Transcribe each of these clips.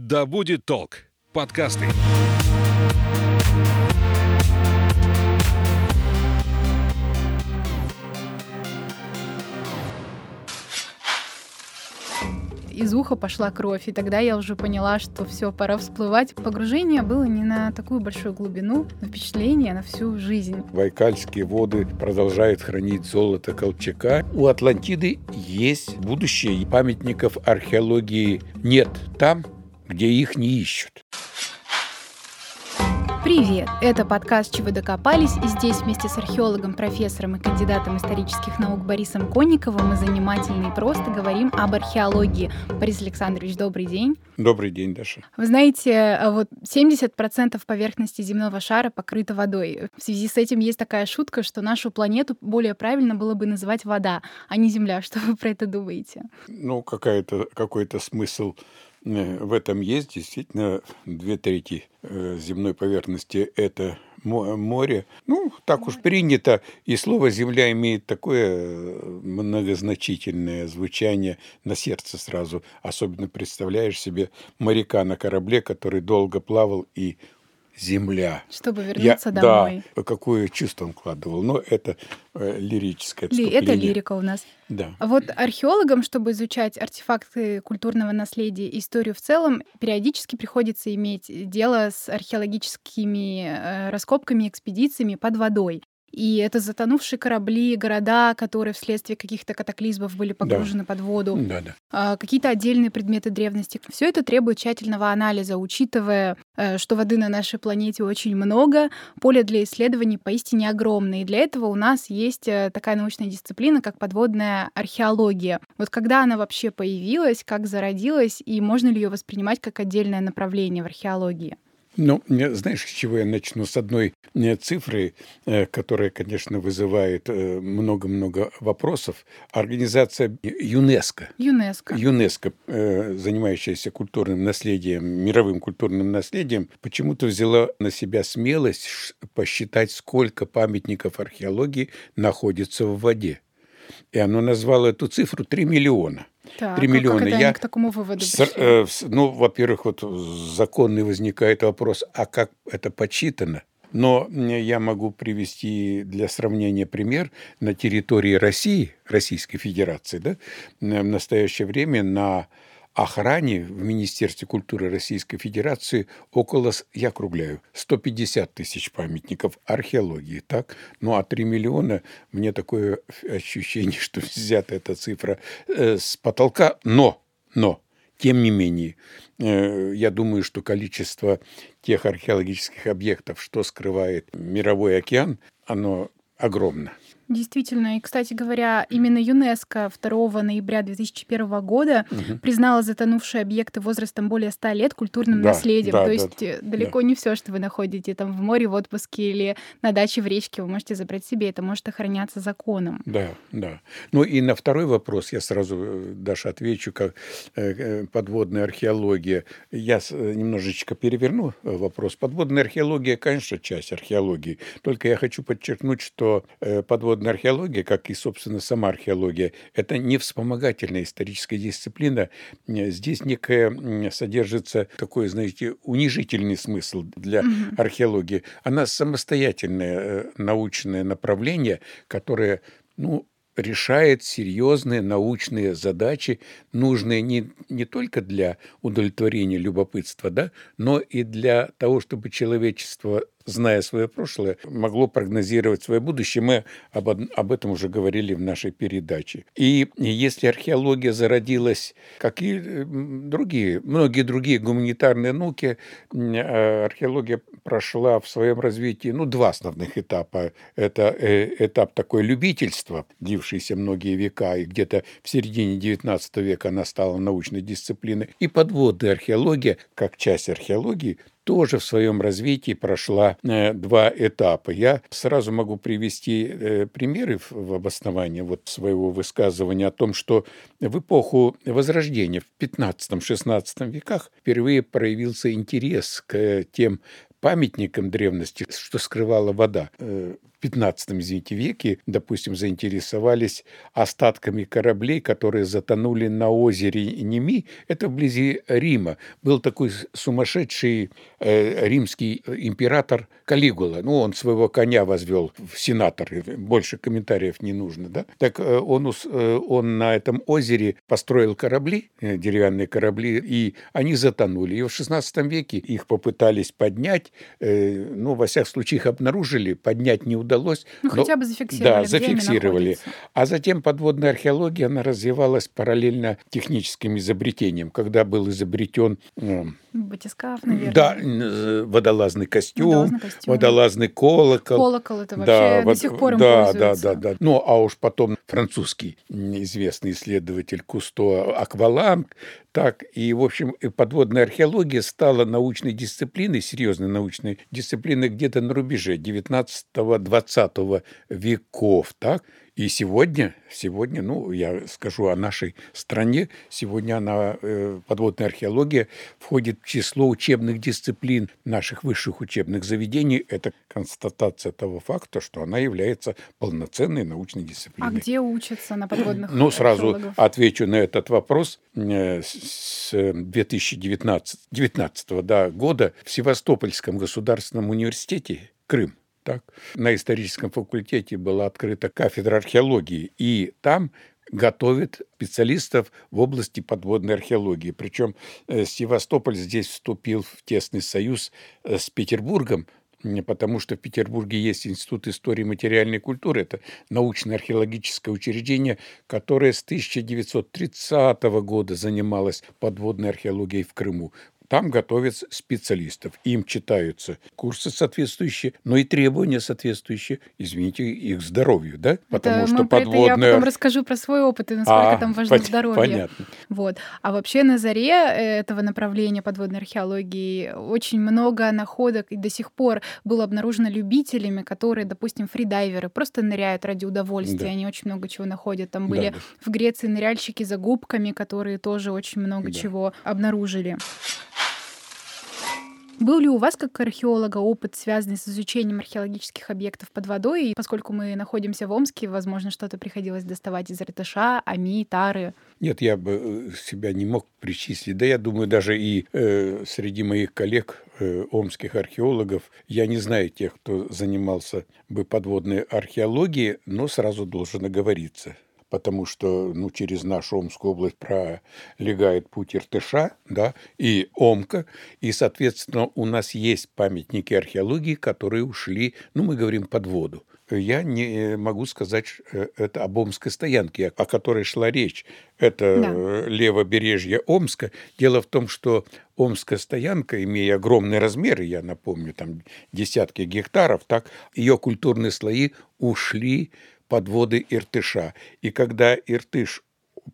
Да будет толк. Подкасты. из уха пошла кровь, и тогда я уже поняла, что все, пора всплывать. Погружение было не на такую большую глубину, но впечатление на всю жизнь. Байкальские воды продолжают хранить золото Колчака. У Атлантиды есть будущее, и памятников археологии нет там, где их не ищут. Привет! Это подкаст «Чего докопались?» и здесь вместе с археологом, профессором и кандидатом исторических наук Борисом Конниковым мы занимательно и просто говорим об археологии. Борис Александрович, добрый день. Добрый день, Даша. Вы знаете, э, вот 70% поверхности земного шара покрыта водой. В связи с этим есть такая шутка, что нашу планету более правильно было бы называть вода, а не Земля. Что вы про это думаете? Ну, какая-то, какой-то смысл в этом есть действительно две трети э, земной поверхности – это море. Ну, так уж принято, и слово «земля» имеет такое э, многозначительное звучание на сердце сразу. Особенно представляешь себе моряка на корабле, который долго плавал и земля. Чтобы вернуться Я, домой. Да, какое чувство он вкладывал. Но это э, лирическое отступление. Это лирика у нас. Да. А вот археологам, чтобы изучать артефакты культурного наследия и историю в целом, периодически приходится иметь дело с археологическими э, раскопками, экспедициями под водой. И это затонувшие корабли, города, которые вследствие каких-то катаклизмов были погружены да. под воду, да, да. Какие-то отдельные предметы древности. Все это требует тщательного анализа, учитывая, э, что воды на нашей планете очень много, поле для исследований поистине огромное. И для этого у нас есть э, такая научная дисциплина, как подводная археология. Вот когда она вообще появилась, как зародилась, и можно ли ее воспринимать как отдельное направление в археологии? Ну, знаешь, с чего я начну? С одной э, цифры, э, которая, конечно, вызывает э, много-много вопросов. Организация ЮНЕСКО. ЮНЕСКО. ЮНЕСКО, занимающаяся культурным наследием, мировым культурным наследием, почему-то взяла на себя смелость посчитать, сколько памятников археологии находится в воде. И оно назвало эту цифру 3 миллиона – так, 3 миллиона. Как это я, к такому выводу с, э, Ну, во-первых, вот законный возникает вопрос, а как это подсчитано? Но я могу привести для сравнения пример на территории России, Российской Федерации, да, в настоящее время на охране в Министерстве культуры Российской Федерации около, я округляю, 150 тысяч памятников археологии. Так? Ну а 3 миллиона, мне такое ощущение, что взята эта цифра э, с потолка. Но, но, тем не менее, э, я думаю, что количество тех археологических объектов, что скрывает мировой океан, оно огромно. Действительно. И, кстати говоря, именно ЮНЕСКО 2 ноября 2001 года угу. признала затонувшие объекты возрастом более 100 лет культурным да, наследием. Да, То есть да, э, далеко да. не все, что вы находите там в море, в отпуске или на даче в речке, вы можете забрать себе. Это может охраняться законом. Да, да. Ну и на второй вопрос я сразу, э, Даша, отвечу, как э, подводная археология. Я немножечко переверну вопрос. Подводная археология, конечно, часть археологии. Только я хочу подчеркнуть, что подводная Подводная археология, как и, собственно, сама археология, это не вспомогательная историческая дисциплина. Здесь некое содержится такой, знаете, унижительный смысл для угу. археологии. Она самостоятельное э, научное направление, которое, ну, решает серьезные научные задачи, нужные не, не только для удовлетворения любопытства, да, но и для того, чтобы человечество зная свое прошлое, могло прогнозировать свое будущее. Мы об, об этом уже говорили в нашей передаче. И если археология зародилась, как и другие, многие другие гуманитарные науки, а, археология прошла в своем развитии ну, два основных этапа. Это э, этап такой любительства, длившийся многие века, и где-то в середине XIX века она стала научной дисциплиной. И подводная археология, как часть археологии, тоже в своем развитии прошла э, два этапа. Я сразу могу привести э, примеры в, обоснование вот своего высказывания о том, что в эпоху Возрождения в 15-16 веках впервые проявился интерес к тем памятникам древности, что скрывала вода. В 15 извините, веке, допустим, заинтересовались остатками кораблей, которые затонули на озере Неми. Это вблизи Рима. Был такой сумасшедший э, римский император Калигула. Ну, он своего коня возвел в сенатор. Больше комментариев не нужно. Да? Так э, он, э, он на этом озере построил корабли, э, деревянные корабли, и они затонули. И в 16 веке их попытались поднять, э, ну, во всяком случае, их обнаружили, поднять не удалось. Ну, но, хотя бы зафиксировали. Да, зафиксировали. А затем подводная археология, она развивалась параллельно техническим изобретениям. Когда был изобретен... Э, Батискаф, наверное. Да, э, водолазный костюм, водолазный, костюм. водолазный колокол. Колокол это вообще да, до сих пор им да, да, да, да. Ну, а уж потом французский известный исследователь Кусто Акваланг, так, и, в общем, подводная археология стала научной дисциплиной, серьезной научной дисциплиной где-то на рубеже 19-20 веков, так, и сегодня, сегодня, ну, я скажу о нашей стране, сегодня она, э, подводная археология, входит в число учебных дисциплин наших высших учебных заведений. Это констатация того факта, что она является полноценной научной дисциплиной. А где учатся на подводных Ну, сразу отвечу на этот вопрос. Э, с 2019 да, года в Севастопольском государственном университете Крым так, на историческом факультете была открыта кафедра археологии, и там готовят специалистов в области подводной археологии. Причем э, Севастополь здесь вступил в тесный союз э, с Петербургом, потому что в Петербурге есть Институт истории материальной культуры. Это научное археологическое учреждение, которое с 1930 года занималось подводной археологией в Крыму. Там готовят специалистов, им читаются курсы соответствующие, но и требования соответствующие, извините, их здоровью, да? Потому это что подводная... Это я потом расскажу про свой опыт и насколько а, там важно пон... здоровье. Понятно. Вот. А вообще на заре э, этого направления подводной археологии очень много находок и до сих пор было обнаружено любителями, которые, допустим, фридайверы, просто ныряют ради удовольствия, да. они очень много чего находят. Там были да, да. в Греции ныряльщики за губками, которые тоже очень много да. чего обнаружили. Был ли у вас, как археолога, опыт, связанный с изучением археологических объектов под водой? И поскольку мы находимся в Омске, возможно, что-то приходилось доставать из Ратыша, Ами, Тары? Нет, я бы э, себя не мог причислить. Да я думаю, даже и э, среди моих коллег, э, омских археологов, я не знаю тех, кто занимался бы подводной археологией, но сразу должен оговориться – потому что ну, через нашу Омскую область пролегает путь Иртыша да, и Омка, и, соответственно, у нас есть памятники археологии, которые ушли, ну, мы говорим, под воду. Я не могу сказать э, это об Омской стоянке, о которой шла речь. Это да. левобережье Омска. Дело в том, что Омская стоянка, имея огромные размеры, я напомню, там десятки гектаров, так, ее культурные слои ушли подводы Иртыша. И когда Иртыш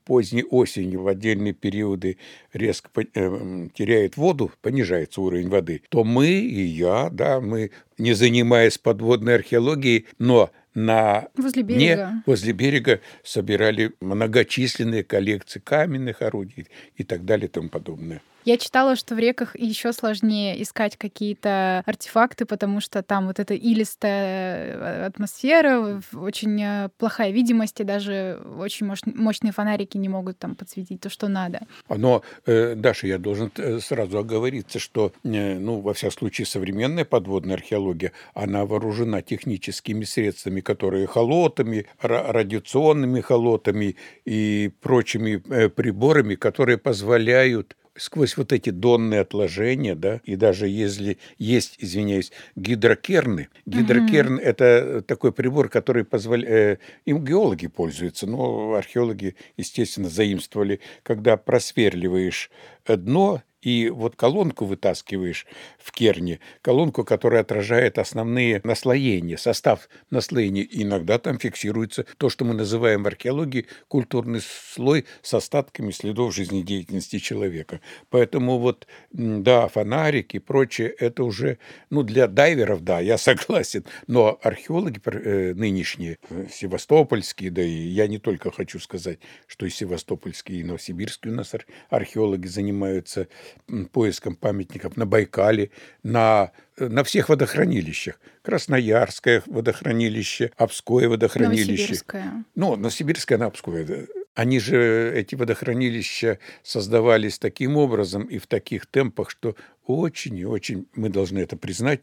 поздней осенью в отдельные периоды резко э, теряет воду, понижается уровень воды, то мы и я, да, мы, не занимаясь подводной археологией, но на возле берега. Не, возле берега собирали многочисленные коллекции каменных орудий и так далее и тому подобное. Я читала, что в реках еще сложнее искать какие-то артефакты, потому что там вот эта илистая э, атмосфера, очень э, плохая видимость, и даже очень мощные фонарики не могут там подсветить то, что надо. Но, э, Даша, я должен сразу оговориться, что, ну, во всяком случае, современная подводная археология, она вооружена техническими средствами, которые холотами, радиационными холотами и прочими приборами, которые позволяют сквозь вот эти донные отложения, да, и даже если есть, извиняюсь, гидрокерны. Гидрокерн mm-hmm. – это такой прибор, который позволяет... Э, им геологи пользуются, но археологи, естественно, заимствовали, когда просверливаешь дно и вот колонку вытаскиваешь в керне, колонку, которая отражает основные наслоения, состав наслоения. иногда там фиксируется то, что мы называем в археологии культурный слой с остатками следов жизнедеятельности человека. Поэтому вот, да, фонарики и прочее, это уже, ну, для дайверов, да, я согласен, но археологи э, нынешние, э, севастопольские, да и я не только хочу сказать, что и севастопольские, и новосибирские у нас археологи занимаются поиском памятников на Байкале, на, на всех водохранилищах. Красноярское водохранилище, Обское водохранилище. Новосибирское. Ну, Новосибирское, на Обское. Они же, эти водохранилища, создавались таким образом и в таких темпах, что очень и очень, мы должны это признать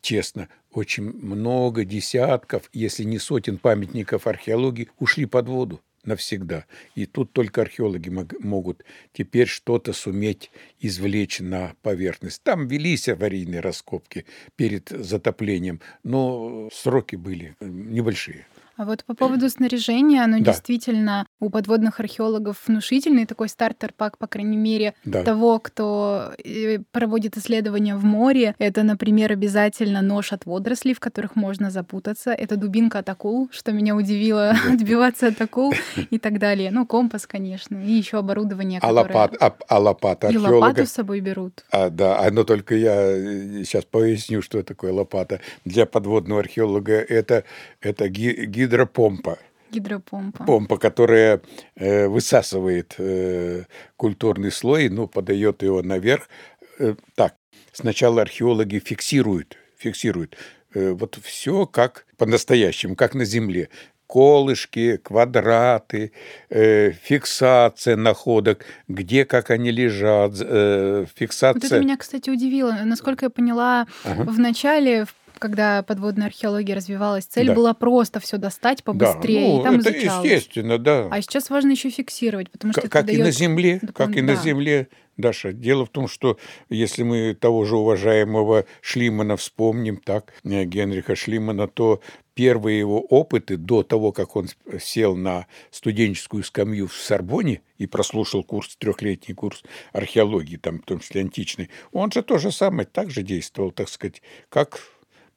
честно, очень много десятков, если не сотен памятников археологии ушли под воду навсегда. И тут только археологи могут теперь что-то суметь извлечь на поверхность. Там велись аварийные раскопки перед затоплением, но сроки были небольшие. А вот по поводу снаряжения, оно Да. действительно у подводных археологов внушительный такой стартер-пак, по крайней мере, Да. того, кто э, проводит исследования в море. Это, например, обязательно нож от водорослей, в которых можно запутаться. Это дубинка от акул, что меня удивило, отбиваться от акул и так далее. Ну, компас, конечно, и еще оборудование, А, которое... лопат, а, а лопата И археолога? лопату с собой берут. А, да, а, но только я сейчас поясню, что такое лопата. Для подводного археолога это, это ги- гидропомпа. Гидропомпа. Помпа, которая э, высасывает э, культурный слой, ну, подает его наверх. Э, так, сначала археологи фиксируют, фиксируют э, вот все как по-настоящему, как на Земле. Колышки, квадраты, э, фиксация находок, где, как они лежат, э, Вот фиксация... это меня, кстати, удивило. Насколько я поняла, Ага. в начале, в- когда подводная археология развивалась, цель Да. была просто все достать побыстрее, да, ну, и там это изучалось. естественно, да. А сейчас важно еще фиксировать, потому что К- это как и на Земле, как и на да. Земле, Даша. Дело в том, что если мы того же уважаемого Шлимана вспомним, так, э, Генриха Шлимана, то первые его опыты до того, как он сел на студенческую скамью в Сорбоне и прослушал курс, трехлетний курс археологии, там, в том числе античный, он же то же самое, так же действовал, так сказать, как,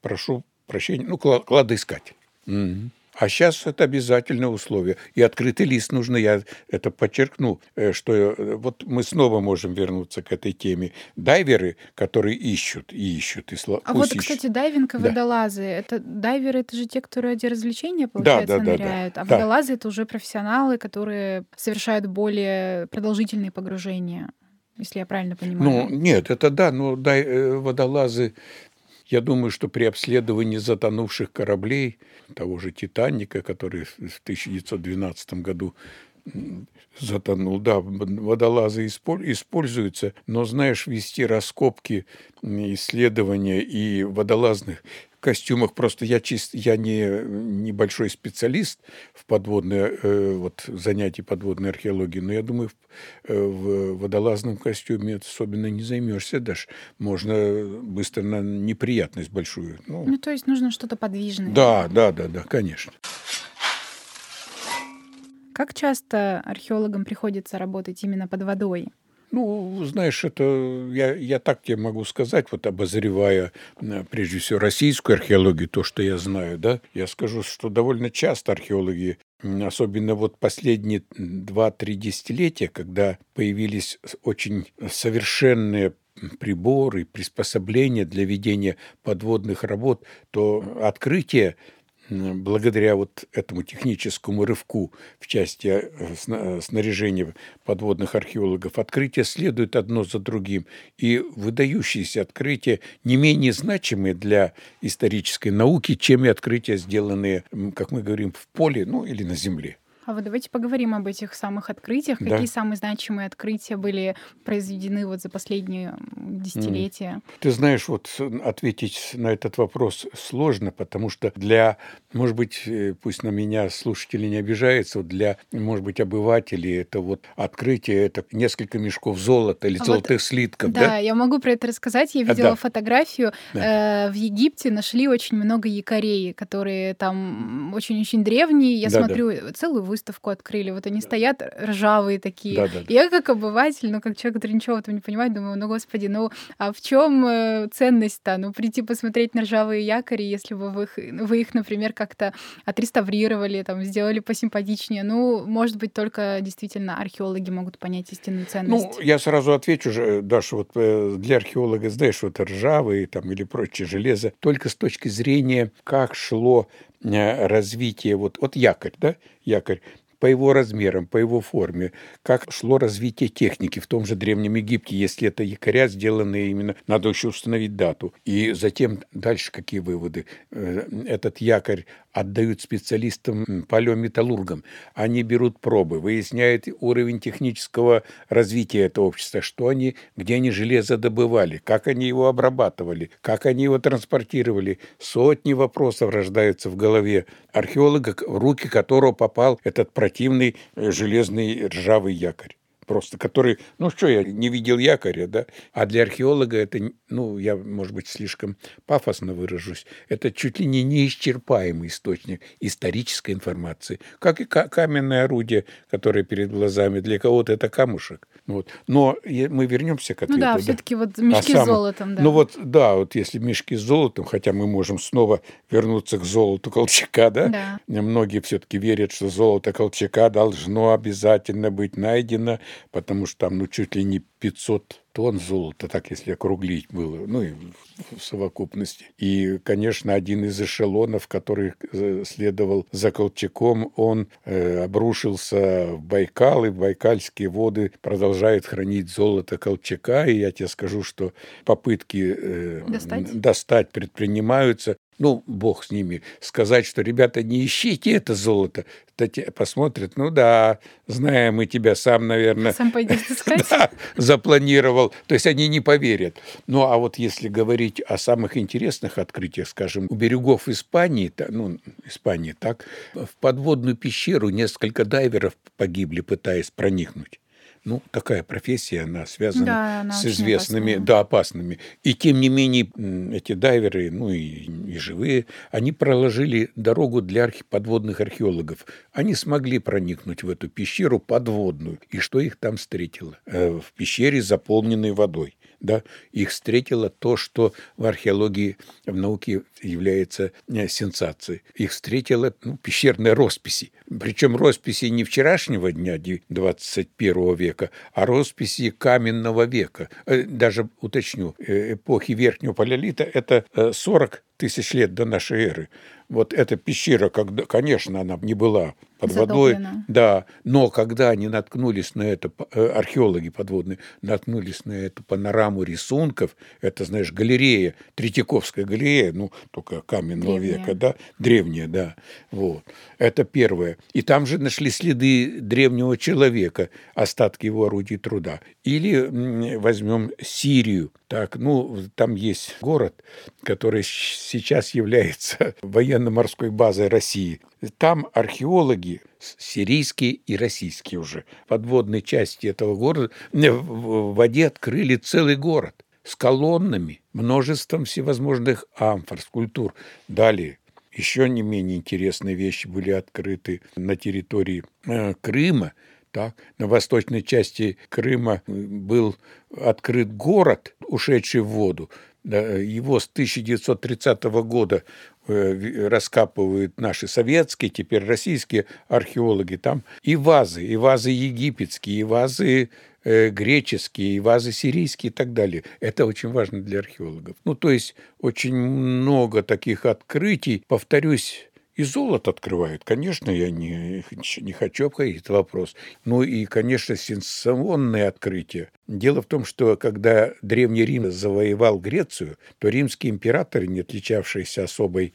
прошу прощения, ну, кла- кладоискатель. Мгм. А сейчас это обязательное условие. И открытый лист нужно, я это подчеркну, э, что э, вот мы снова можем вернуться к этой теме. Дайверы, которые ищут и ищут. И сла- А вот, ищут. кстати, дайвинг и Да. водолазы. Это дайверы, это же те, кто ради развлечения, Да, получается, да, да, да. ныряют. А Да. водолазы это уже профессионалы, которые совершают более продолжительные погружения, если я правильно Ну, понимаю. нет, это да, но дай, э, водолазы, я думаю, что при обследовании затонувших кораблей, того же «Титаника», который в в 1912 году затонул, да, водолазы исполь- используются, но, знаешь, вести раскопки, исследования и водолазных костюмах, просто я, чист, я не небольшой специалист в подводной, э, вот, занятии подводной археологии, но я думаю, в, э, в водолазном костюме особенно не займешься даже. Можно быстро на неприятность большую. Ну, Ну, то есть нужно что-то подвижное. да, да, да, да, конечно. Как часто археологам приходится работать именно под водой? Ну, знаешь, это я, я так тебе могу сказать, вот обозревая прежде всего российскую археологию, то, что я знаю, да, я скажу, что довольно часто археологи, особенно вот последние 2-3 десятилетия, когда появились очень совершенные приборы, приспособления для ведения подводных работ, то открытие благодаря вот этому техническому рывку в части э, э, снаряжения подводных археологов, открытия следуют одно за другим. И выдающиеся открытия не менее значимые для исторической науки, чем и открытия, сделанные, как мы говорим, в поле, ну или на земле. А вот давайте поговорим об этих самых открытиях. Да. Какие самые значимые открытия были произведены вот за последние десятилетия? Ты знаешь, вот ответить на этот вопрос сложно, потому что для, может быть, э, пусть на меня слушатели не обижаются, вот для, может быть, обывателей это вот открытие, это несколько мешков золота или А вот, золотых слитков, Да, да? я могу про это рассказать. Я А, видела да. фотографию. э, в Египте нашли очень много якорей, которые там очень-очень древние. Я Да-да. смотрю, целую выставку открыли. Вот они стоят ржавые такие. Да-да-да. Я как обыватель, ну как человек, который ничего в этом не понимает, думаю, ну господи, ну а в чем ценность-то? Ну прийти посмотреть на ржавые якори, если бы вы их, вы их например, как-то отреставрировали, там, сделали посимпатичнее. Ну, может быть, только действительно археологи могут понять истинную ценность. Ну, я сразу отвечу же, Даша, вот э, для археолога, знаешь, вот ржавые там или прочее железо, только с точки зрения, как шло э, развитие, вот, вот якорь, да, якорь, по его размерам, по его форме, как шло развитие техники в том же Древнем Египте, если это якоря, сделанные именно, надо еще установить дату. И затем дальше какие выводы? Э, этот якорь отдают специалистам, полеметаллургам. Они берут пробы, выясняют уровень технического развития этого общества, что они, где они железо добывали, как они его обрабатывали, как они его транспортировали. Сотни вопросов рождаются в голове археолога, в руки которого попал этот противный э, железный ржавый якорь просто, который, ну что, я не видел якоря, да, а для археолога это, ну, я, может быть, слишком пафосно выражусь, это чуть ли не неисчерпаемый источник исторической информации, как и каменное орудие, которое перед глазами, для кого-то это камушек. Вот. Но мы вернемся к ответу. Ну да, да. все-таки вот мешки а сам... с золотом, да. Ну вот, да, вот если мешки с золотом, хотя мы можем снова вернуться к золоту Колчака, да, да. многие все-таки верят, что золото Колчака должно обязательно быть найдено потому что там ну, чуть ли не 500 тонн золота, так если округлить было, ну и в совокупности. И, конечно, один из эшелонов, который э, следовал за Колчаком, он э, обрушился в Байкал, и байкальские воды продолжает хранить золото Колчака. И я тебе скажу, что попытки э, достать? достать предпринимаются ну, бог с ними, сказать, что, ребята, не ищите это золото, посмотрят, ну да, знаем мы тебя сам, наверное, сам да, запланировал. То есть они не поверят. Ну, а вот если говорить о самых интересных открытиях, скажем, у берегов Испании, ну, Испании так, в подводную пещеру несколько дайверов погибли, пытаясь проникнуть ну, такая профессия, она связана да, она с известными, опасная. да, опасными. И тем не менее эти дайверы, ну и, и живые, они проложили дорогу для архи подводных археологов. Они смогли проникнуть в эту пещеру подводную. И что их там встретило? Э, в пещере, заполненной водой да, их встретило то, что в археологии, в науке является э, сенсацией. Их встретила ну, пещерные росписи. Причем росписи не вчерашнего дня 21 века, а росписи каменного века. Э, даже уточню, э, эпохи Верхнего Палеолита – это 40 тысяч лет до нашей эры. Вот эта пещера, когда, конечно, она не была под Затоплена. водой, да, но когда они наткнулись на это, э, археологи подводные наткнулись на эту панораму рисунков, это, знаешь, галерея, Третьяковская галерея, ну, только каменного древняя. века, да, древняя, да, вот. Это первое. И там же нашли следы древнего человека, остатки его орудий труда. Или возьмем Сирию, так, ну, там есть город, который сейчас является военно-морской базой России. Там археологи, сирийские и российские уже, подводной части этого города, в воде открыли целый город с колоннами, множеством всевозможных амфор, скульптур. Далее еще не менее интересные вещи были открыты на территории э, Крыма. Так, на восточной части Крыма был открыт город, ушедший в воду. Его с 1930 года э, раскапывают наши советские, теперь российские археологи. Там и вазы, и вазы египетские, и вазы э, греческие, и вазы сирийские и так далее. Это очень важно для археологов. Ну, то есть очень много таких открытий. Повторюсь, и золото открывают. Конечно, я не, не хочу обходить этот вопрос. Ну и, конечно, сенсационные открытия. Дело в том, что когда Древний Рим завоевал Грецию, то римские императоры, не отличавшиеся особой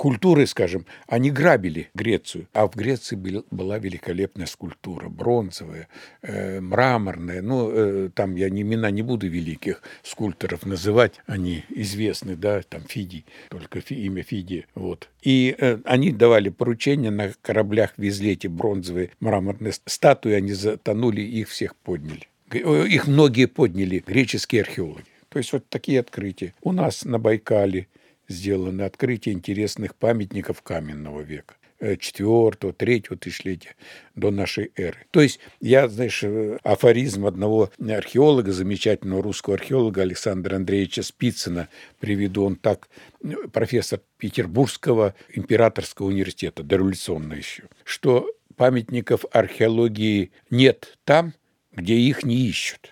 культуры, скажем, они грабили Грецию. А в Греции был, была великолепная скульптура, бронзовая, э, мраморная. Ну, э, там я не, имена не буду великих скульпторов называть, они известны, да, там Фидий, только фи, имя Фидия. Вот. И э, они давали поручения, на кораблях везли эти бронзовые мраморные статуи, они затонули, их всех подняли. Их многие подняли, греческие археологи. То есть вот такие открытия. У нас на Байкале – сделаны открытия интересных памятников каменного века э, четвертого, третьего тысячелетия до нашей эры. То есть я, знаешь, э, афоризм одного археолога, замечательного русского археолога Александра Андреевича Спицына приведу. Он так, э, профессор Петербургского императорского университета, дореволюционно еще, что памятников археологии нет там, где их не ищут.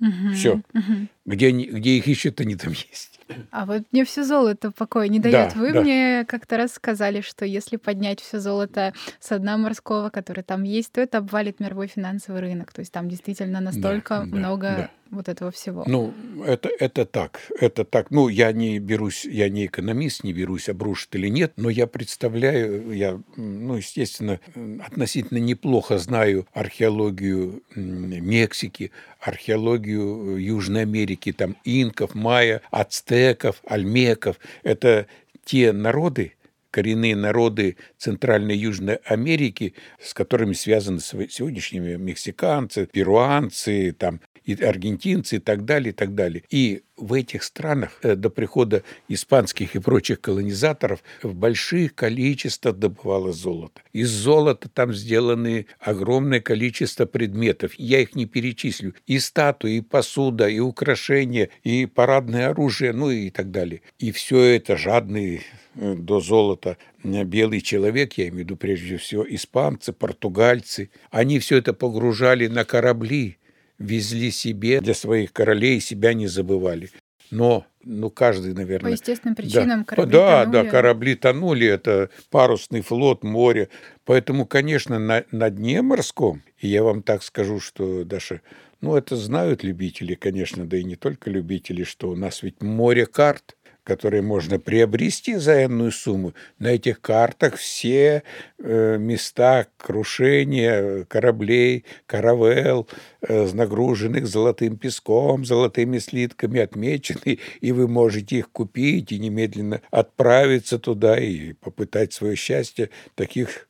Угу, Все. Угу. Где, они, где их ищут, они там есть. А вот мне все золото покоя не дает. Да, Вы да. мне как-то раз сказали, что если поднять все золото с дна морского, который там есть, то это обвалит мировой финансовый рынок. То есть там действительно настолько да, много да вот этого всего? Ну, это, это так. Это так. Ну, я не берусь, я не экономист, не берусь обрушить или нет, но я представляю, я, ну, естественно, относительно неплохо знаю археологию Мексики, археологию Южной Америки, там инков, майя, ацтеков, альмеков. Это те народы, коренные народы Центральной и Южной Америки, с которыми связаны сегодняшние мексиканцы, перуанцы, там, и аргентинцы и так далее, и так далее. И в этих странах э, до прихода испанских и прочих колонизаторов в больших количествах добывалось золото. Из золота там сделаны огромное количество предметов. Я их не перечислю. И статуи, и посуда, и украшения, и парадное оружие, ну и так далее. И все это жадный э, до золота белый человек, я имею в виду прежде всего испанцы, португальцы, они все это погружали на корабли, везли себе для своих королей, себя не забывали. Но ну, каждый, наверное... По естественным причинам да, корабли да, тонули. Да, корабли тонули, это парусный флот, море. Поэтому, конечно, на, на дне морском, и я вам так скажу, что, Даша, ну, это знают любители, конечно, да и не только любители, что у нас ведь море карт – которые можно приобрести за энную сумму. На этих картах все э, места крушения кораблей, каравелл, э, нагруженных золотым песком, золотыми слитками отмечены, и вы можете их купить и немедленно отправиться туда и попытать свое счастье. Таких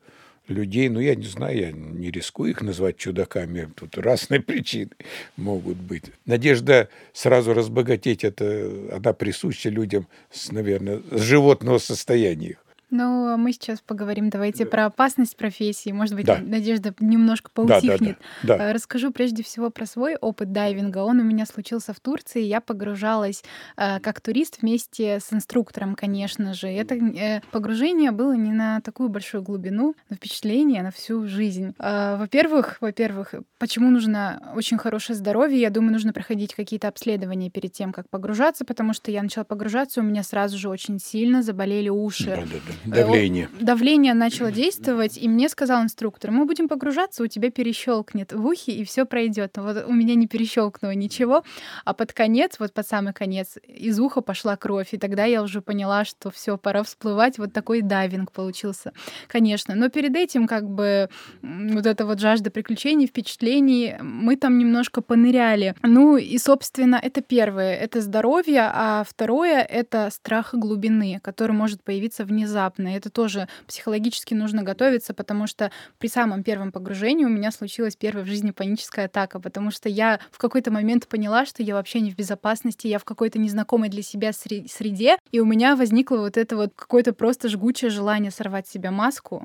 людей, ну, я не знаю, я не рискую их назвать чудаками, тут разные причины могут быть. Надежда сразу разбогатеть, это она присуща людям, с, наверное, с животного состояния. Ну, а мы сейчас поговорим, давайте, да. про опасность профессии. Может быть, да. Надежда немножко поутихнет. Да, да, да, да. Расскажу прежде всего про свой опыт дайвинга. Он у меня случился в Турции. Я погружалась э, как турист вместе с инструктором, конечно же. Это э, погружение было не на такую большую глубину, но впечатление на всю жизнь. Э, во-первых, во-первых, почему нужно очень хорошее здоровье? Я думаю, нужно проходить какие-то обследования перед тем, как погружаться, потому что я начала погружаться, у меня сразу же очень сильно заболели уши. Да, да, да. Давление. Давление начало действовать, и мне сказал инструктор, мы будем погружаться, у тебя перещелкнет в ухе, и все пройдет. Вот у меня не перещелкнуло ничего, а под конец, вот под самый конец, из уха пошла кровь, и тогда я уже поняла, что все, пора всплывать. Вот такой дайвинг получился, конечно. Но перед этим как бы вот эта вот жажда приключений, впечатлений, мы там немножко поныряли. Ну и, собственно, это первое, это здоровье, а второе — это страх глубины, который может появиться внезапно внезапно. И это тоже психологически нужно готовиться, потому что при самом первом погружении у меня случилась первая в жизни паническая атака, потому что я в какой-то момент поняла, что я вообще не в безопасности, я в какой-то незнакомой для себя среде, и у меня возникло вот это вот какое-то просто жгучее желание сорвать с себя маску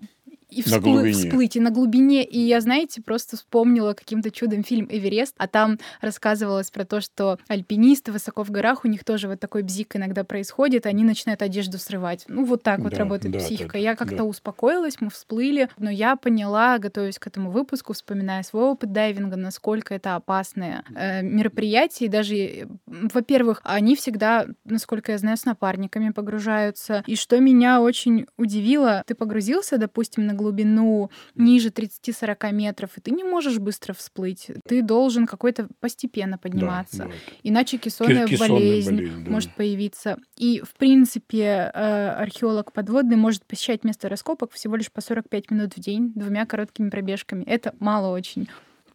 и вспл- всплыть, и на глубине. И я, знаете, просто вспомнила каким-то чудом фильм «Эверест», а там рассказывалось про то, что альпинисты высоко в горах, у них тоже вот такой бзик иногда происходит, они начинают одежду срывать. Ну, вот так да, вот работает да, психика. Да, я как-то да. успокоилась, мы всплыли, но я поняла, готовясь к этому выпуску, вспоминая свой опыт дайвинга, насколько это опасное э, мероприятие. И даже, во-первых, они всегда, насколько я знаю, с напарниками погружаются. И что меня очень удивило, ты погрузился, допустим, на глубину ниже 30-40 метров, и ты не можешь быстро всплыть. Ты должен какой-то постепенно подниматься. Да, да. Иначе кессонная, кессонная болезнь, болезнь да. может появиться. И, в принципе, э, археолог подводный может посещать место раскопок всего лишь по 45 минут в день двумя короткими пробежками. Это мало очень.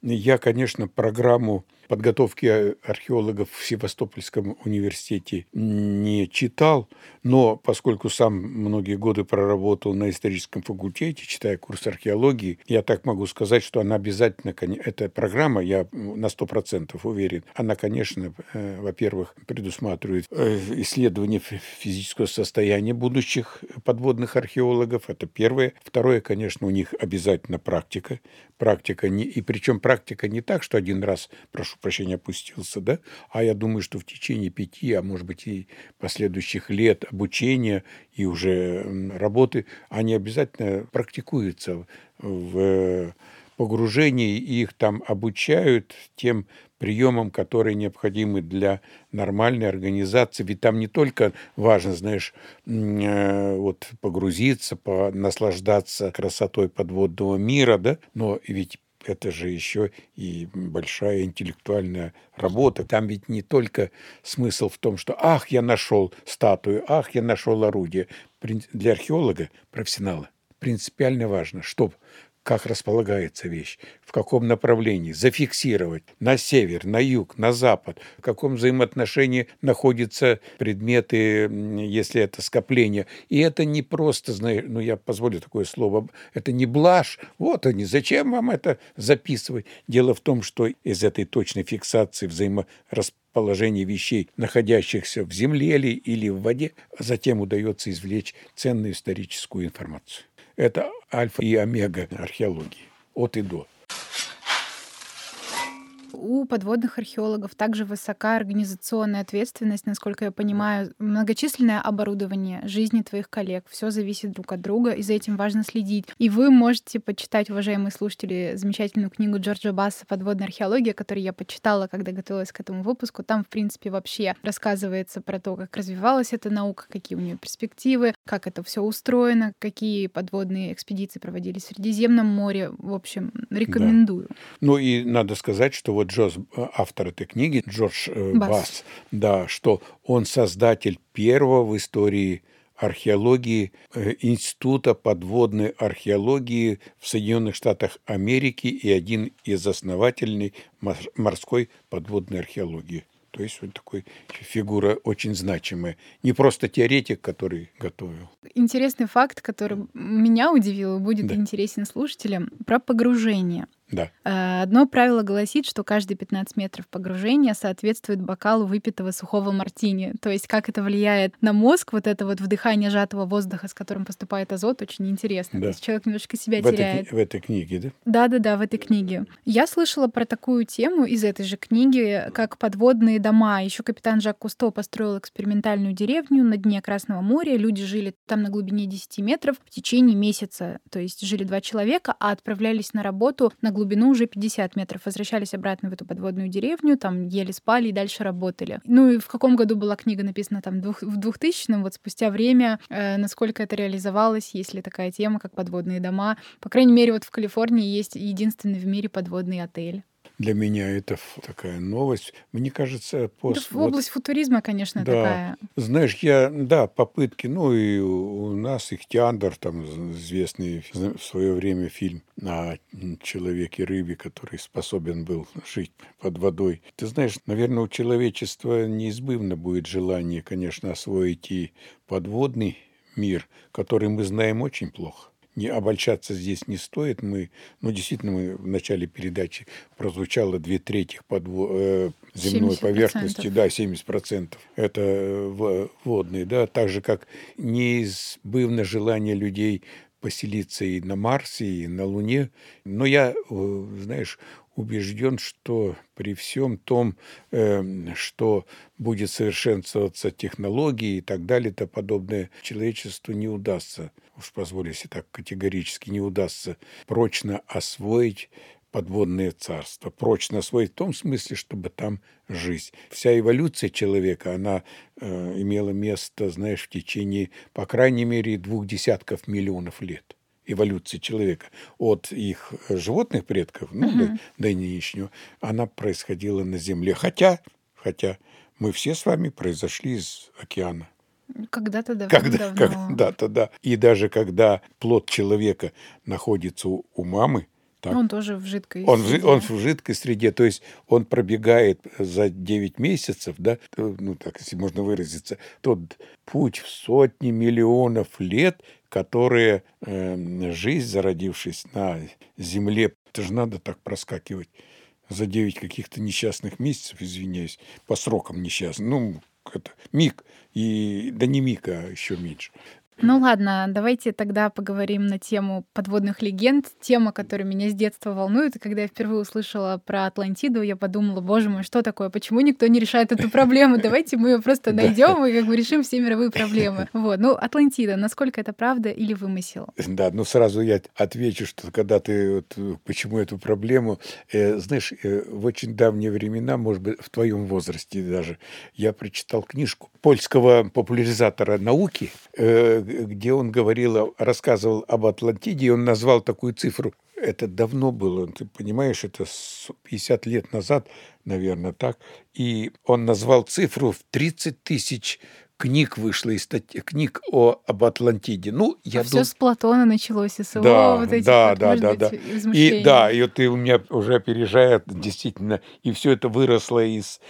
Я, конечно, программу подготовки археологов в Севастопольском университете не читал, но поскольку сам многие годы проработал на историческом факультете, читая курс археологии, я так могу сказать, что она обязательно, эта программа, я на сто процентов уверен, она, конечно, э, во-первых, предусматривает э, исследование физического состояния будущих подводных археологов, это первое. Второе, конечно, у них обязательно практика. Практика, не, и причем практика не так, что один раз, прошу прощения, опустился, да, а я думаю, что в течение пяти, а может быть и последующих лет обучения и уже работы, они обязательно практикуются в погружении их там обучают тем приемам, которые необходимы для нормальной организации. Ведь там не только важно, знаешь, э, вот погрузиться, по, наслаждаться красотой подводного мира, да, но ведь это же еще и большая интеллектуальная работа. Там ведь не только смысл в том, что «ах, я нашел статую, ах, я нашел орудие». Для археолога, профессионала, принципиально важно, чтобы как располагается вещь, в каком направлении, зафиксировать на север, на юг, на запад, в каком взаимоотношении находятся предметы, если это скопление. И это не просто, ну я позволю такое слово, это не блажь, вот они, зачем вам это записывать? Дело в том, что из этой точной фиксации взаиморасположения вещей, находящихся в земле или в воде, затем удается извлечь ценную историческую информацию. Это альфа и омега археологии. От и до у подводных археологов также высока организационная ответственность, насколько я понимаю, многочисленное оборудование, жизни твоих коллег, все зависит друг от друга, и за этим важно следить. И вы можете почитать, уважаемые слушатели, замечательную книгу Джорджа Басса «Подводная археология», которую я почитала, когда готовилась к этому выпуску. Там, в принципе, вообще рассказывается про то, как развивалась эта наука, какие у нее перспективы, как это все устроено, какие подводные экспедиции проводились в Средиземном море. В общем, рекомендую. Да. Ну и надо сказать, что вот Джоз, э, автор этой книги, Джордж э, Басс. Басс, да, что он создатель первого в истории археологии э, Института подводной археологии в Соединенных Штатах Америки и один из основателей морской подводной археологии. То есть вот такой фигура очень значимая. Не просто теоретик, который готовил. Интересный факт, который меня удивил будет да. интересен слушателям, про погружение. Да. Э, одно правило гласит, что каждые 15 метров погружения соответствует бокалу выпитого сухого мартини. То есть как это влияет на мозг, вот это вот вдыхание сжатого воздуха, с которым поступает азот, очень интересно. Да. То есть человек немножко себя в теряет. Этой, в этой книге, да? Да-да-да, в этой книге. Я слышала про такую тему из этой же книги, как подводные дома. Еще капитан Жак Кусто построил экспериментальную деревню на дне Красного моря. Люди жили там на глубине 10 метров в течение месяца. То есть жили два человека, а отправлялись на работу на глубину уже 50 метров. Возвращались обратно в эту подводную деревню, там ели, спали и дальше работали. Ну и в каком году была книга написана? Там в 2000-м, вот спустя время, э, насколько это реализовалось, есть ли такая тема, как подводные дома. По крайней мере, вот в Калифорнии есть единственный в мире подводный отель для меня это такая новость. Мне кажется, после... Это в область вот, футуризма, конечно, да, такая. Знаешь, я, да, попытки, ну и у нас Ихтиандр, там известный в свое время фильм о человеке-рыбе, который способен был жить под водой. Ты знаешь, наверное, у человечества неизбывно будет желание, конечно, освоить и подводный мир, который мы знаем очень плохо не обольщаться здесь не стоит. Мы, ну, действительно, мы в начале передачи прозвучало две трети подво, э, земной 70%. поверхности, да, 70% это э, водные, да, так же, как неизбывно желание людей поселиться и на Марсе, и на Луне. Но я, э, знаешь, убежден, что при всем том, эм, что будет совершенствоваться технологии и так далее, то подобное человечеству не удастся, уж позволю себе так категорически, не удастся прочно освоить подводное царство, прочно освоить в том смысле, чтобы там жизнь. Вся эволюция человека, она э, имела место, знаешь, в течение, по крайней мере, двух десятков миллионов лет эволюции человека от их животных предков, ну, uh-huh. до, до нынешнего, она происходила на Земле. Хотя, хотя мы все с вами произошли из океана. Когда-то давно. Когда, когда-то, да. И даже когда плод человека находится у, у мамы, так. Он тоже в жидкой он, среде. Он в жидкой среде, то есть он пробегает за 9 месяцев, да, ну так, если можно выразиться, тот путь в сотни миллионов лет, которые э, жизнь, зародившись на Земле, это же надо так проскакивать за 9 каких-то несчастных месяцев, извиняюсь, по срокам несчастным, ну, это миг, и, да не миг, а еще меньше. Ну ладно, давайте тогда поговорим на тему подводных легенд. Тема, которая меня с детства волнует. И когда я впервые услышала про Атлантиду, я подумала, боже мой, что такое? Почему никто не решает эту проблему? Давайте мы ее просто найдем и как бы решим все мировые проблемы. Вот. Ну, Атлантида, насколько это правда или вымысел? Да, ну сразу я отвечу, что когда ты вот, почему эту проблему, э, знаешь, э, в очень давние времена, может быть, в твоем возрасте даже, я прочитал книжку польского популяризатора науки, э, где он говорил, рассказывал об Атлантиде, и он назвал такую цифру. Это давно было, ты понимаешь, это 50 лет назад, наверное, так. И он назвал цифру в 30 тысяч книг вышло, из статьи, книг о, об Атлантиде. Ну, я а дум... все с Платона началось, и с его да, вот этих да, вот, да, да, да. И да, и вот ты у меня уже опережает действительно, и все это выросло из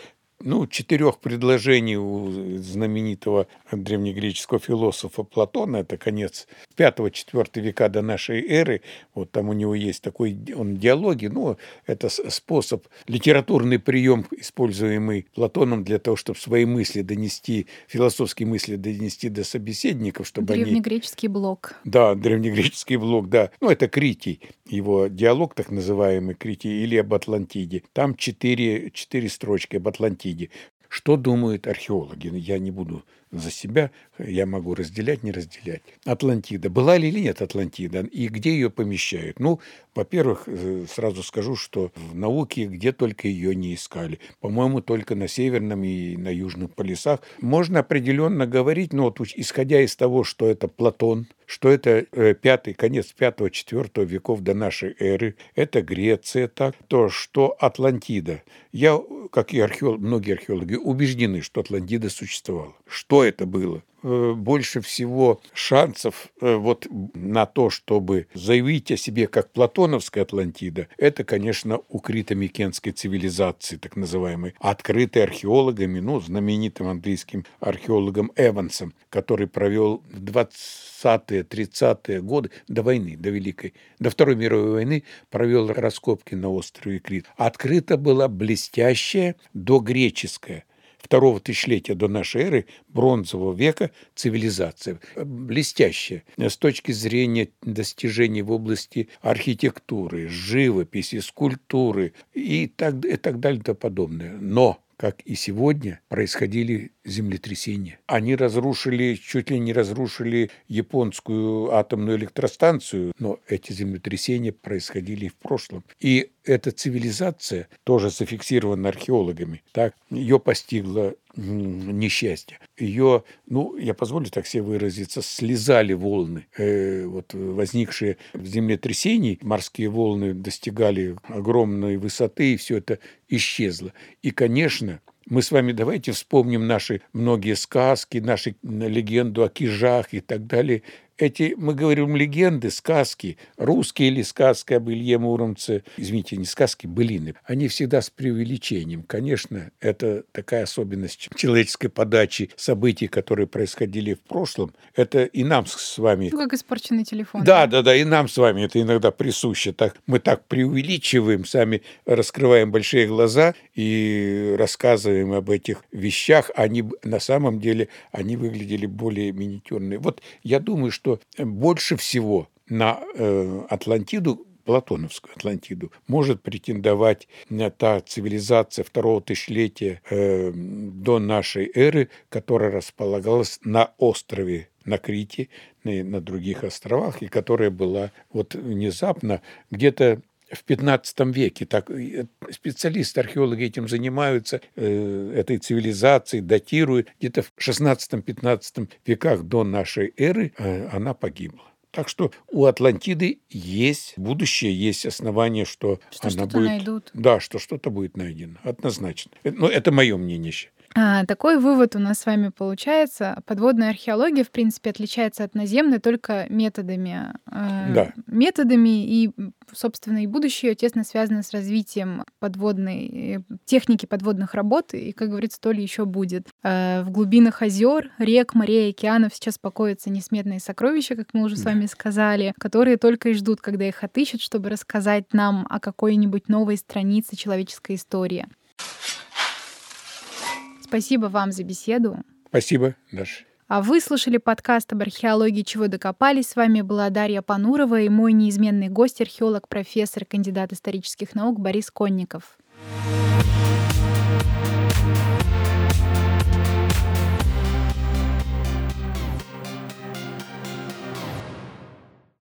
ну, четырех предложений у знаменитого древнегреческого философа Платона, это конец 5-4 века до нашей эры, вот там у него есть такой, он диалоги, ну, это способ, литературный прием, используемый Платоном для того, чтобы свои мысли донести, философские мысли донести до собеседников, чтобы Древнегреческий они... блок. Да, древнегреческий блок, да. Ну, это Критий, его диалог так называемый Критий, или об Атлантиде. Там четыре, четыре строчки об Атлантиде Атлантиде. Что думают археологи? Я не буду за себя, я могу разделять, не разделять. Атлантида. Была ли или нет Атлантида? И где ее помещают? Ну, во-первых, э, сразу скажу, что в науке где только ее не искали. По-моему, только на северном и на южном полюсах. Можно определенно говорить, но вот исходя из того, что это Платон, что это э, пятый, конец пятого-четвертого веков до нашей эры, это Греция, так, то, что Атлантида. Я, как и археолог, многие археологи, убеждены, что Атлантида существовала. Что это было? Э, больше всего шансов э, вот на то, чтобы заявить о себе как платоновская Атлантида, это, конечно, у крито-микенской цивилизации, так называемой, открытой археологами, ну, знаменитым английским археологом Эвансом, который провел в 20-е, 30-е годы до войны, до Великой, до Второй мировой войны провел раскопки на острове Крит. Открыта была блестящая догреческая второго тысячелетия до нашей эры, бронзового века, цивилизация. Блестящая с точки зрения достижений в области архитектуры, живописи, скульптуры и так, и так далее и тому подобное. Но как и сегодня, происходили землетрясения. Они разрушили, чуть ли не разрушили японскую атомную электростанцию, но эти землетрясения происходили в прошлом. И эта цивилизация тоже зафиксирована археологами. Так, ее постигло несчастье. Ее, ну, я позволю так себе выразиться, слезали волны. Э, вот возникшие в землетрясении морские волны достигали огромной высоты, и все это исчезло. И, конечно, мы с вами давайте вспомним наши многие сказки, наши легенду о кижах и так далее эти, мы говорим, легенды, сказки, русские или сказки об Илье Муромце, извините, не сказки, былины, они всегда с преувеличением. Конечно, это такая особенность человеческой подачи событий, которые происходили в прошлом. Это и нам с вами... Ну, как испорченный телефон. Да, да, да, и нам с вами это иногда присуще. Так, мы так преувеличиваем, сами раскрываем большие глаза и рассказываем об этих вещах. Они на самом деле, они выглядели более миниатюрные. Вот я думаю, что что больше всего на э, Атлантиду Платоновскую Атлантиду, может претендовать та цивилизация второго тысячелетия э, до нашей эры, которая располагалась на острове на Крите, на, на других островах, и которая была вот внезапно где-то в 15 веке. Так, э, специалисты, археологи этим занимаются, э, этой цивилизацией, датируют. Где-то в 16-15 веках до нашей эры э, она погибла. Так что у Атлантиды есть будущее, есть основания, что, что она будет... найдут. Да, что что-то будет найдено. Однозначно. Но ну, это мое мнение. А, такой вывод у нас с вами получается. Подводная археология, в принципе, отличается от наземной только методами. Э, да. Методами и, собственно, и будущее тесно связано с развитием подводной э, техники подводных работ, и, как говорится, то ли еще будет. Э, в глубинах озер, рек, морей, океанов сейчас покоятся несметные сокровища, как мы уже с вами сказали, которые только и ждут, когда их отыщут, чтобы рассказать нам о какой-нибудь новой странице человеческой истории. Спасибо вам за беседу. Спасибо, Даша. А вы слушали подкаст об археологии «Чего докопались». С вами была Дарья Панурова и мой неизменный гость, археолог, профессор, кандидат исторических наук Борис Конников.